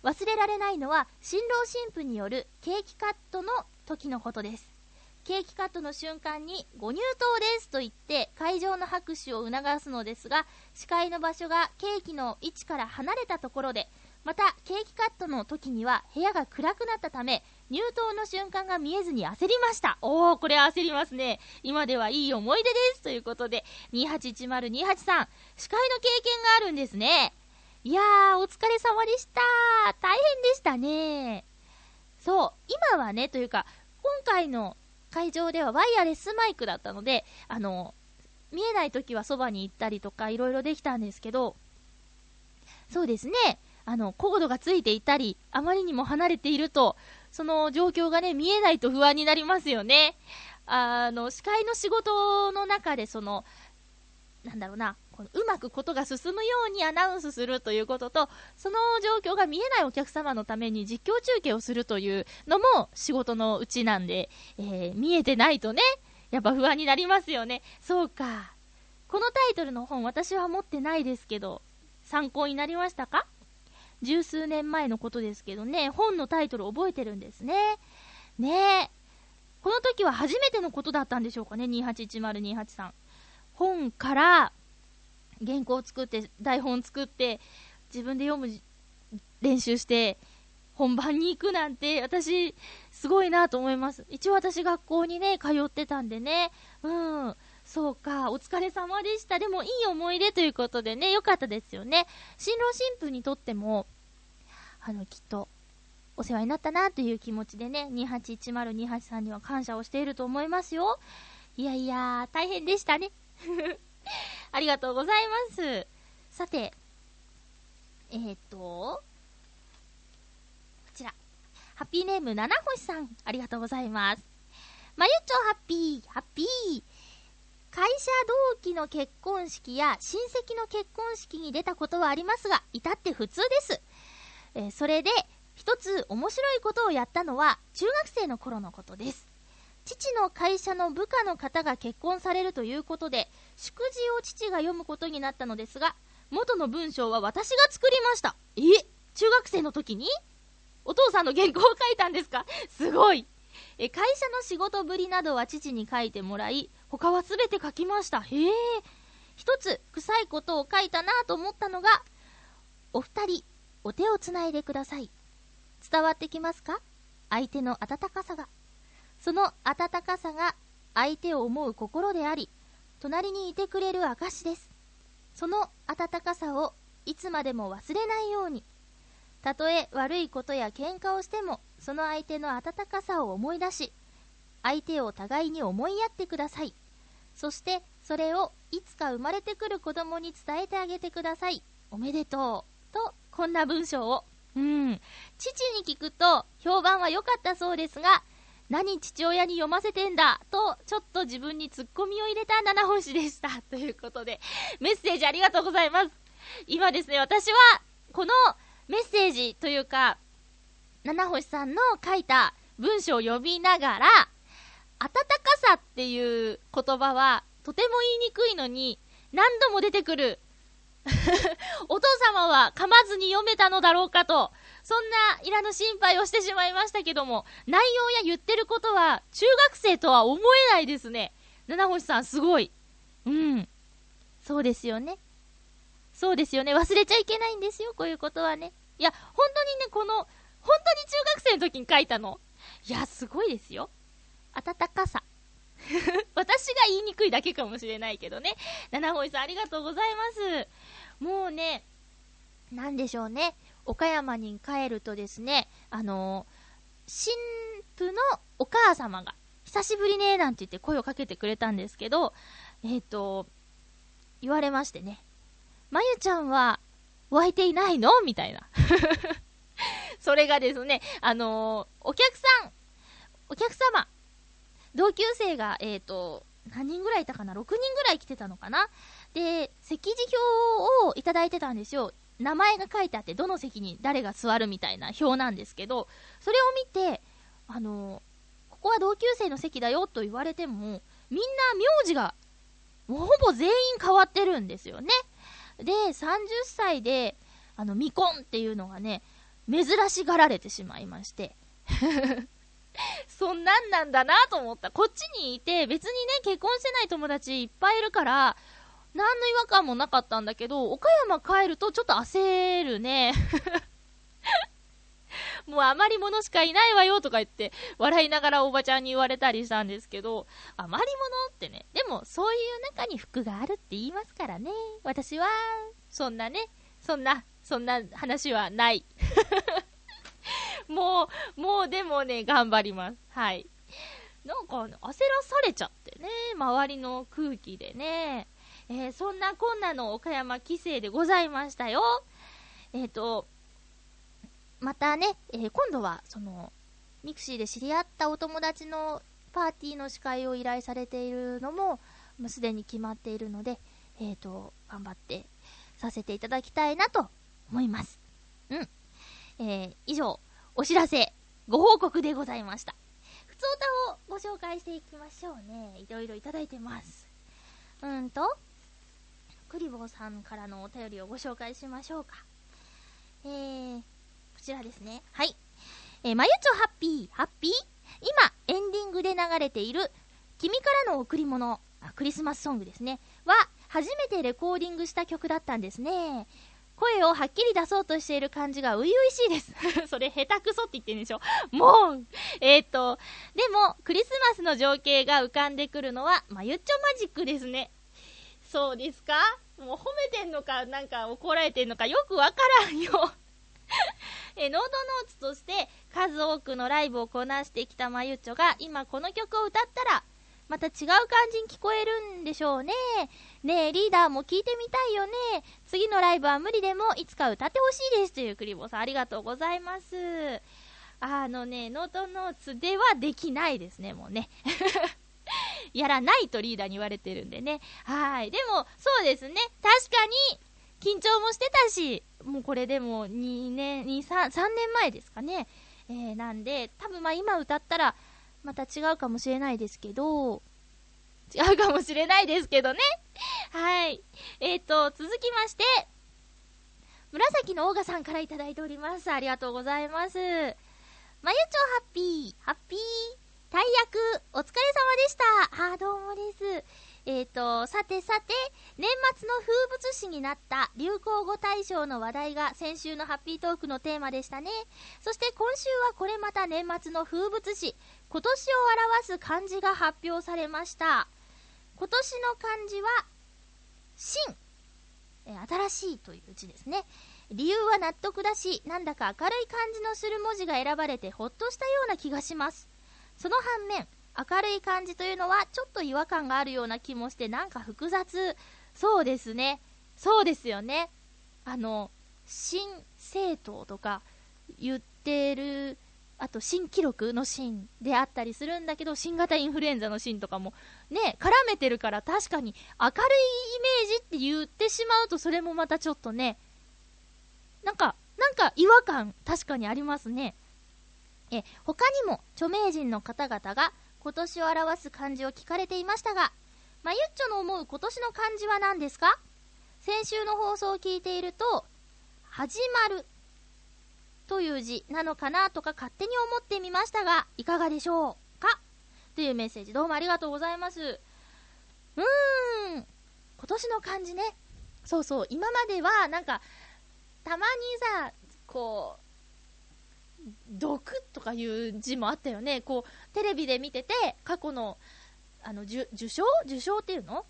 忘れられないのは新郎新婦によるケーキカットの時のことです。ケーキカットの瞬間にご入刀ですと言って会場の拍手を促すのですが司会の場所がケーキの位置から離れたところでまたケーキカットの時には部屋が暗くなったため入刀の瞬間が見えずに焦りました。おーこれ焦りますね。今ではいい思い出です。ということで281028さん司会の経験があるんですね。いやーお疲れ様でした。大変でしたね。そう今はねというか今回の会場ではワイヤレスマイクだったので、あの、見えない時はそばに行ったりとかいろいろできたんですけど、そうですね、あの、コードがついていたり、あまりにも離れていると、その状況がね、見えないと不安になりますよね。あの、司会の仕事の中で、その、なんだろうな、このうまくことが進むようにアナウンスするということと、その状況が見えないお客様のために実況中継をするというのも仕事のうちなんで、えー、見えてないとね、やっぱ不安になりますよね。そうか。このタイトルの本私は持ってないですけど、参考になりましたか？十数年前のことですけどね、本のタイトル覚えてるんですね。ねえ。この時は初めてのことだったんでしょうかね、281028さん。本から原稿を作って台本作って自分で読む練習して本番に行くなんて私すごいなと思います一応私学校にね通ってたんでねうんそうかお疲れ様でしたでもいい思い出ということでねよかったですよね新郎新婦にとってもあのきっとお世話になったなという気持ちでね281028さんには感謝をしていると思いますよいやいや大変でしたね ありがとうございます。さて、えー、っと、こちら。ハッピーネーム七星さん、ありがとうございます。まゆちょハッピー、ハッピー。会社同期の結婚式や親戚の結婚式に出たことはありますが、至って普通です。えーそれで、一つ面白いことをやったのは、中学生の頃のことです。父の会社の部下の方が結婚されるということで、祝辞を父が読むことになったのですが、元の文章は私が作りました。え？中学生の時に？お父さんの原稿を書いたんですか？すごい。え会社の仕事ぶりなどは父に書いてもらい、他はすべて書きました。へえ。一つ、臭いことを書いたなと思ったのが、お二人、お手をつないでください。伝わってきますか？相手の温かさが。その温かさが相手を思う心であり、隣にいてくれる証です。その温かさをいつまでも忘れないように。たとえ悪いことや喧嘩をしても、その相手の温かさを思い出し、相手を互いに思いやってください。そして、それをいつか生まれてくる子供に伝えてあげてください。おめでとう。と、こんな文章を。うん。父に聞くと、評判は良かったそうですが、何父親に読ませてんだ？と、ちょっと自分にツッコミを入れた七星でした。ということで、メッセージありがとうございます。今ですね、私は、このメッセージというか、七星さんの書いた文章を読みながら、温かさっていう言葉は、とても言いにくいのに、何度も出てくる。お父様は噛まずに読めたのだろうかと、そんないらぬ心配をしてしまいましたけども、内容や言ってることは、中学生とは思えないですね。七星さん、すごい。うん。そうですよね。そうですよね。忘れちゃいけないんですよ、こういうことはね。いや、本当にね、この、本当に中学生の時に書いたの。いや、すごいですよ。温かさ。私が言いにくいだけかもしれないけどね。七星さん、ありがとうございます。もうね、なんでしょうね。岡山に帰るとですね、あの新婦のお母様が、久しぶりね、なんて言って声をかけてくれたんですけど、えっ、と、言われましてね、まゆちゃんは湧いていないの？みたいな。それがですね、あのお客さん、お客様、同級生が、えっ、と、何人ぐらいいたかな ?6 人ぐらい来てたのかな？で、席次表をいただいてたんですよ。名前が書いてあって、どの席に誰が座るみたいな表なんですけど、それを見て、あのここは同級生の席だよと言われても、みんな名字が、ほぼ全員変わってるんですよね。で、30歳で、あの、未婚っていうのがね、珍しがられてしまいまして。そんなんなんだなと思った。こっちにいて、別にね、結婚してない友達いっぱいいるから、何の違和感もなかったんだけど、岡山帰るとちょっと焦るね。もう余り物しかいないわよとか言って、笑いながらおばちゃんに言われたりしたんですけど、余り物ってね、でもそういう中に服があるって言いますからね。私は、そんなね、そんな、そんな話はない。もう、もうでもね、頑張ります。はい。なんか、焦らされちゃってね、周りの空気でね。えーそんなこんなの岡山帰省でございましたよ。えっ、と、またね、えー今度は、その、ミクシーで知り合ったお友達のパーティーの司会を依頼されているのも、もうすでに決まっているので、えっ、と、頑張ってさせていただきたいなと思います。うん。え以上、お知らせ、ご報告でございました。ふつおたをご紹介していきましょうね。いろいろいただいてます。うんと、クリボーさんからのお便りをご紹介しましょうか。えー、こちらですね。はい。えー、まゆちょハッピー、ハッピー？今、エンディングで流れている、君からの贈り物、クリスマスソングですね。は、初めてレコーディングした曲だったんですね。声をはっきり出そうとしている感じが初々しいです。それ、下手くそって言ってるんでしょ？もう、えー、っと、でも、クリスマスの情景が浮かんでくるのは、まゆっちょマジックですね。そうですか？もう褒めてんのか、なんか怒られてんのか、よくわからんよ。え、ノートノーツとして数多くのライブをこなしてきたまゆっちょが、今この曲を歌ったら、また違う感じに聞こえるんでしょうね。ねえ、リーダーも聞いてみたいよね。次のライブは無理でも、いつか歌ってほしいです。というクリボーさん、ありがとうございます。あのね、ノートノーツではできないですね、もうね。やらないとリーダーに言われてるんでね。はい。でも、そうですね。確かに、緊張もしてたし、もうこれでも2年、2、3、3年前ですかね。えー、なんで、多分まあ今歌ったら、また違うかもしれないですけど、違うかもしれないですけどね。はい。えっ、ー、と、続きまして、紫のオーガさんから頂いております。ありがとうございます。まゆちょハッピー、ハッピー、大役、お疲れ様でした。あ、どうもです。えっ、ー、と、さてさて、年末の風物詩になった流行語大賞の話題が先週のハッピートークのテーマでしたね。そして今週はこれまた年末の風物詩、今年を表す漢字が発表されました。今年の漢字は、新。新しいという字ですね。理由は納得だし、なんだか明るい感じのする文字が選ばれてほっとしたような気がします。その反面、明るい感じというのはちょっと違和感があるような気もしてなんか複雑。そうですね。そうですよね。あの、新政党とか言ってる、あと新記録の新であったりするんだけど、新型インフルエンザの新とかもね、絡めてるから確かに明るいイメージって言ってしまうとそれもまたちょっとね、なんか、なんか違和感確かにありますね。え、他にも著名人の方々が今年を表す漢字を聞かれていましたが、まゆっちょの思う今年の漢字は何ですか？先週の放送を聞いていると、始まるという字なのかなとか勝手に思ってみましたが、いかがでしょうか？というメッセージどうもありがとうございます。うーん、今年の漢字ね。そうそう、今まではなんか、たまにさ、こう、毒とかいう字もあったよね。こう、テレビで見てて、過去の、あの、受賞？受賞っていうの？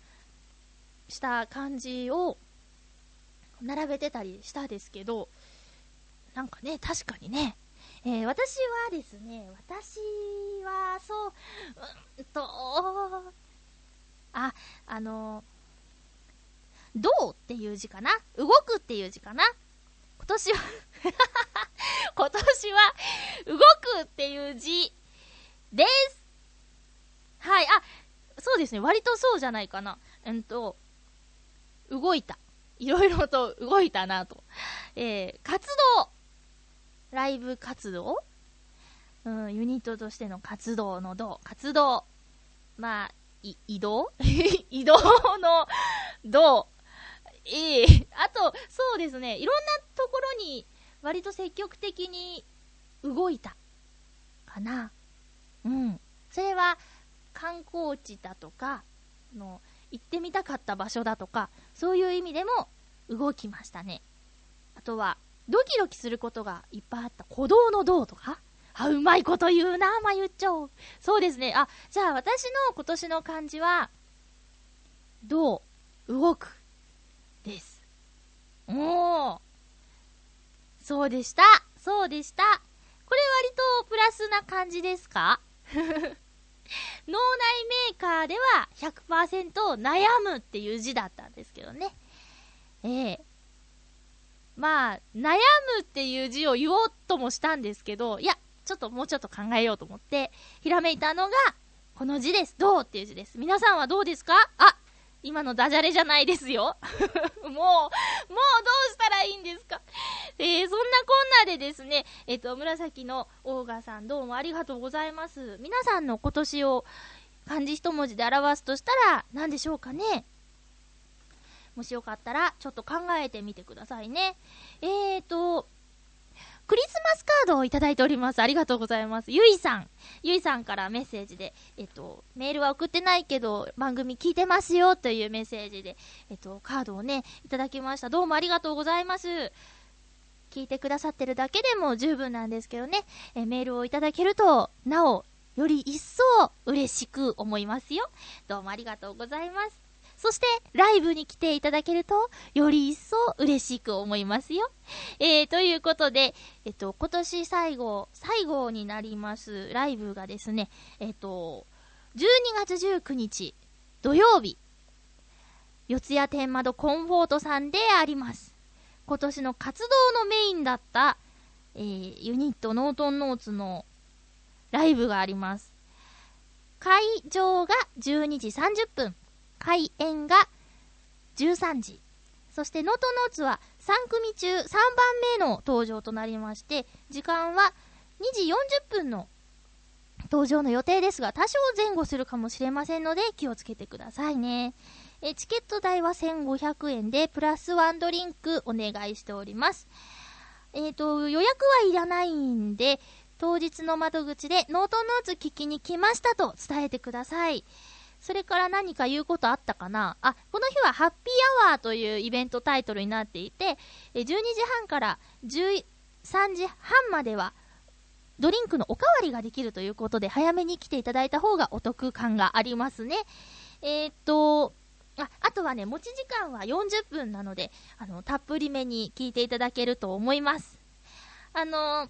した感じを並べてたりしたですけど、なんかね、確かにね、えー、私はですね、私は、そう、うんと、あ、あの、どうっていう字かな？動くっていう字かな？今年は 今年は、動くっていう字です。はい、あ、そうですね、割とそうじゃないかな。うんと、動いた。いろいろと動いたなと。えー、活動。ライブ活動？うん、ユニットとしての活動の動。活動。まあ、移動？移動の動。ええー、あと、そうですね、いろんなところに割と積極的に動いたかな。うん。それは観光地だとか、の行ってみたかった場所だとか、そういう意味でも動きましたね。あとは、ドキドキすることがいっぱいあった鼓動の銅とか？あ、うまいこと言うな、まゆっちょ。そうですね。あ、じゃあ私の今年の漢字は、銅、動く、です。おー。そうでした。そうでした。これ割とプラスな感じですか？脳内メーカーでは100%悩むっていう字だったんですけどね。ええまあ、悩むっていう字を言おうともしたんですけど、いや、ちょっともうちょっと考えようと思って、ひらめいたのが、この字です。どうっていう字です。皆さんはどうですか？あ、今のダジャレじゃないですよ。もう、もうどうしたらいいんですか？えー、そんなこんなでですね、えっ、ー、と、紫のオーガさんどうもありがとうございます。皆さんの今年を漢字一文字で表すとしたら何でしょうかね？もしよかったらちょっと考えてみてくださいね。えーと、クリスマスカードをいただいております。ありがとうございます。ゆいさん。ゆいさんからメッセージで、えっと、メールは送ってないけど、番組聞いてますよというメッセージで、えっと、カードをね、いただきました。どうもありがとうございます。聞いてくださってるだけでも十分なんですけどね、えメールをいただけると、なお、より一層嬉しく思いますよ。どうもありがとうございます。そして、ライブに来ていただけると、より一層嬉しく思いますよ。えー、ということで、えっと、今年最後、最後になります、ライブがですね、えっと、12月19日、土曜日、四谷天窓コンフォートさんであります。今年の活動のメインだった、えー、ユニットノートンノーツのライブがあります。会場が12時30分、開演が13時。そして、ノートノーツは3組中3番目の登場となりまして、時間は2時40分の登場の予定ですが、多少前後するかもしれませんので、気をつけてくださいね。えチケット代は1500円で、プラスワンドリンクお願いしております。えっ、と、予約はいらないんで、当日の窓口でノートノーツ聞きに来ましたと伝えてください。それから何か言うことあったかな？あ、この日はハッピーアワーというイベントタイトルになっていて、12時半から13時半まではドリンクのおかわりができるということで、早めに来ていただいた方がお得感がありますね。えー、っと、あ、あとはね、持ち時間は40分なので、あの、たっぷりめに聞いていただけると思います。あの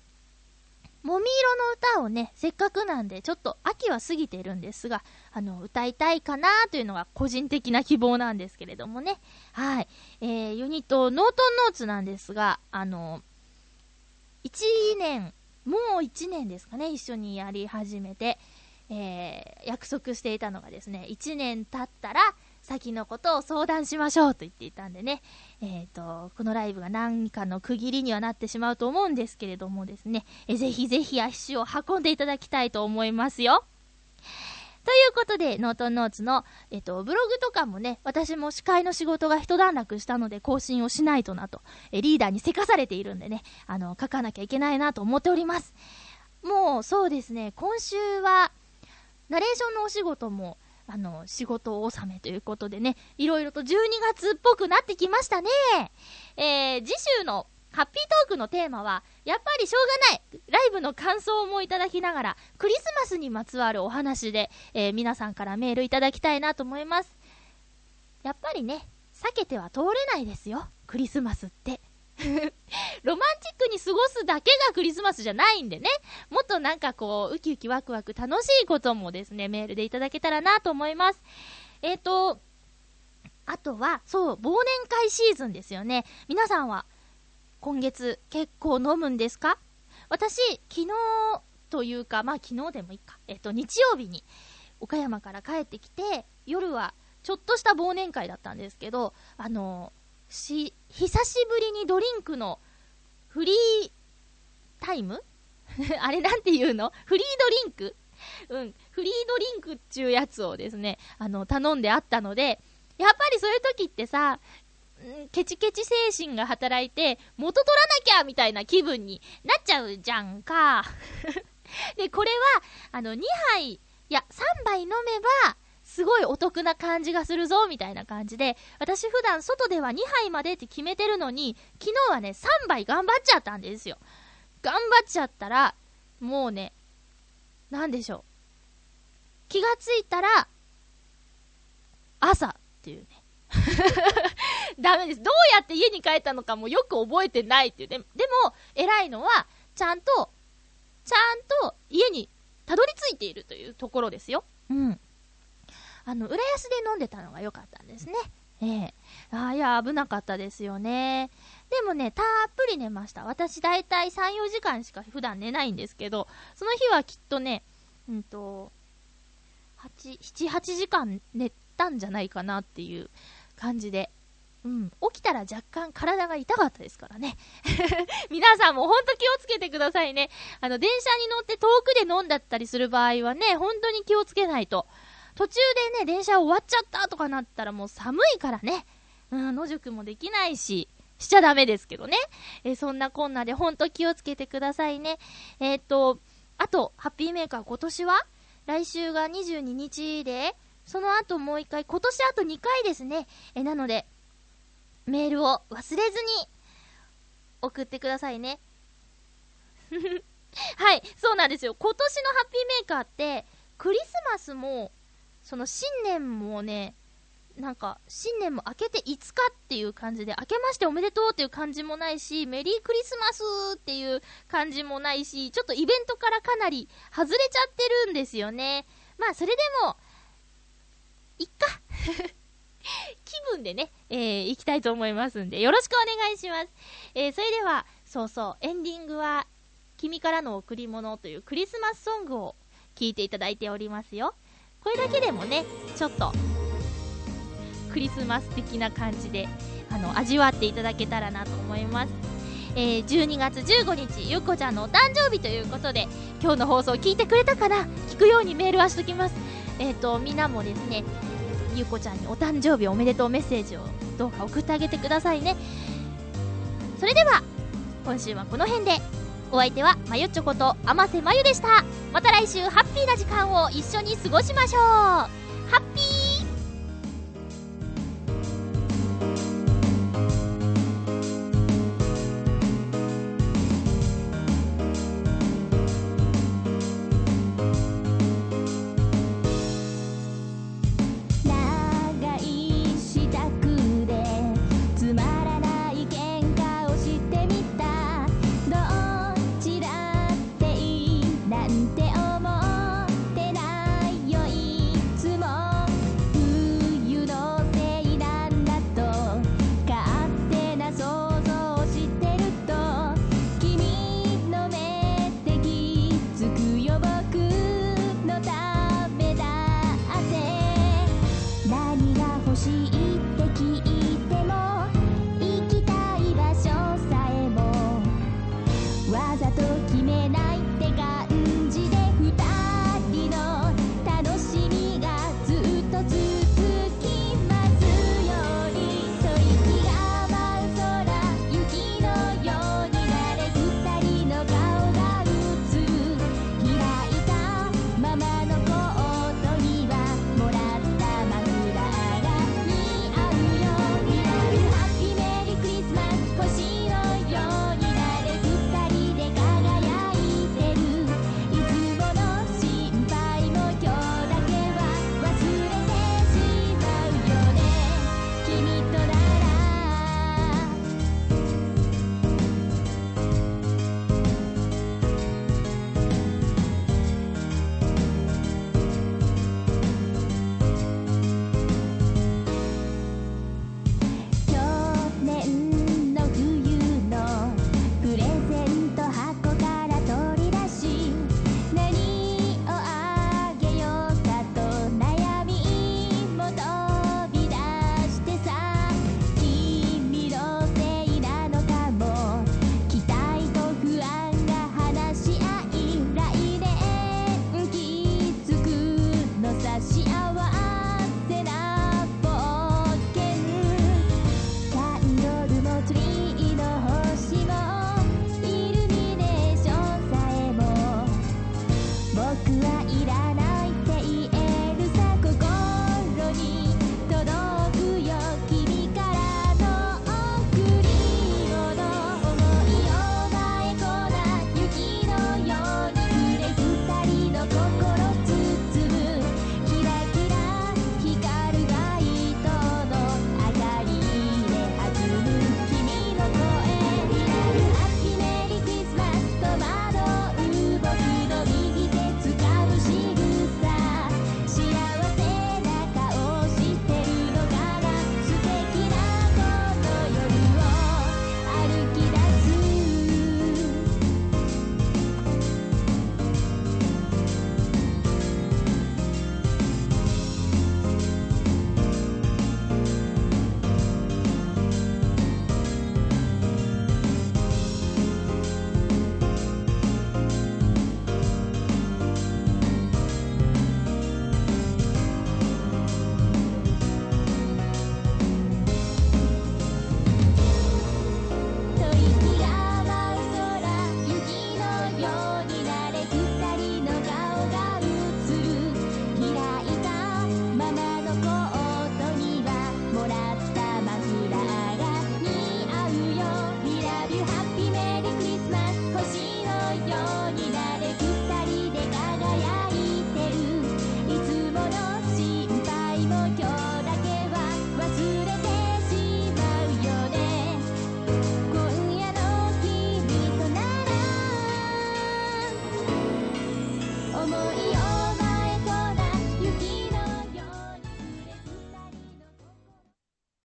もみ色の歌をね、せっかくなんで、ちょっと秋は過ぎてるんですが、あの、歌いたいかなというのが個人的な希望なんですけれどもね。はい。えー、ユニット、ノートンノーツなんですが、あの、1年、もう1年ですかね、一緒にやり始めて、えー、約束していたのがですね、1年経ったら、先のことを相談しましょうと言っていたんでね、えっ、ー、と、このライブが何かの区切りにはなってしまうと思うんですけれどもですね、えぜひぜひ足を運んでいただきたいと思いますよ。ということで、ノートンノーツの、えっと、ブログとかもね、私も司会の仕事が一段落したので更新をしないとなと、えリーダーにせかされているんでね、あの、書かなきゃいけないなと思っております。もう、そうですね、今週は、ナレーションのお仕事も、あの、仕事納めということでね、いろいろと12月っぽくなってきましたね。えー、次週のハッピートークのテーマは、やっぱりしょうがない。ライブの感想もいただきながら、クリスマスにまつわるお話で、えー、皆さんからメールいただきたいなと思います。やっぱりね、避けては通れないですよ。クリスマスって。ロマンチックに過ごすだけがクリスマスじゃないんでね、もっとなんかこう、ウキウキワクワク楽しいこともですね、メールでいただけたらなと思います。えっ、ー、と、あとは、そう、忘年会シーズンですよね。皆さんは、今月結構飲むんですか？私、昨日というか、まあ昨日でもいいか、えっ、ー、と、日曜日に岡山から帰ってきて、夜はちょっとした忘年会だったんですけど、あのし、久しぶりにドリンクのフリータイム？あれなんて言うの？フリードリンク？うん、フリードリンクっちゅうやつをですね、あの、頼んであったので、やっぱりそういう時ってさ、ケチケチ精神が働いて、元取らなきゃみたいな気分になっちゃうじゃんか。で、これは、あの、2杯、いや、3杯飲めば、すごいお得な感じがするぞ、みたいな感じで、私普段外では2杯までって決めてるのに、昨日はね、3杯頑張っちゃったんですよ。頑張っちゃったら、もうね、なんでしょう。気がついたら、朝っていうね。ダメです。どうやって家に帰ったのかもよく覚えてないっていうね。でも、偉いのは、ちゃんと、ちゃんと家にたどり着いているというところですよ。うん。あの、浦安で飲んでたのが良かったんですね。ええー、ああ、いや、危なかったですよね。でもね、たっぷり寝ました。私だいたい3、4時間しか普段寝ないんですけど、その日はきっとね、うんと、8、7、8時間寝たんじゃないかなっていう感じで、うん、起きたら若干体が痛かったですからね。皆さんもほんと気をつけてくださいね。あの、電車に乗って遠くで飲んだったりする場合はね、本当に気をつけないと。途中でね、電車終わっちゃったとかなったらもう寒いからね、うん、野宿もできないし、しちゃダメですけどね。えそんなこんなでほんと気をつけてくださいね。えっ、と、あと、ハッピーメーカー今年は？来週が22日で、その後もう一回、今年あと2回ですね。え、なので、メールを忘れずに送ってくださいね。はい、そうなんですよ。今年のハッピーメーカーって、クリスマスもその新年もね、なんか、新年も明けて5日っていう感じで、明けましておめでとうっていう感じもないし、メリークリスマスっていう感じもないし、ちょっとイベントからかなり外れちゃってるんですよね。まあ、それでも、いっか。気分でね、えー、行きたいと思いますんで、よろしくお願いします。えー、それでは、そうそう、エンディングは、君からの贈り物というクリスマスソングを聴いていただいておりますよ。これだけでもねちょっとクリスマス的な感じであの味わっていただけたらなと思います、えー12月15日ゆっこちゃんのお誕生日ということで今日の放送聞いてくれたかな？聞くようにメールはしときます。えっ、とみんなもですねゆっこちゃんにお誕生日おめでとうメッセージをどうか送ってあげてくださいね。それでは今週はこの辺で。お相手はまゆちょこと天瀬まゆでした。また来週ハッピーな時間を一緒に過ごしましょう。ハッピー。Just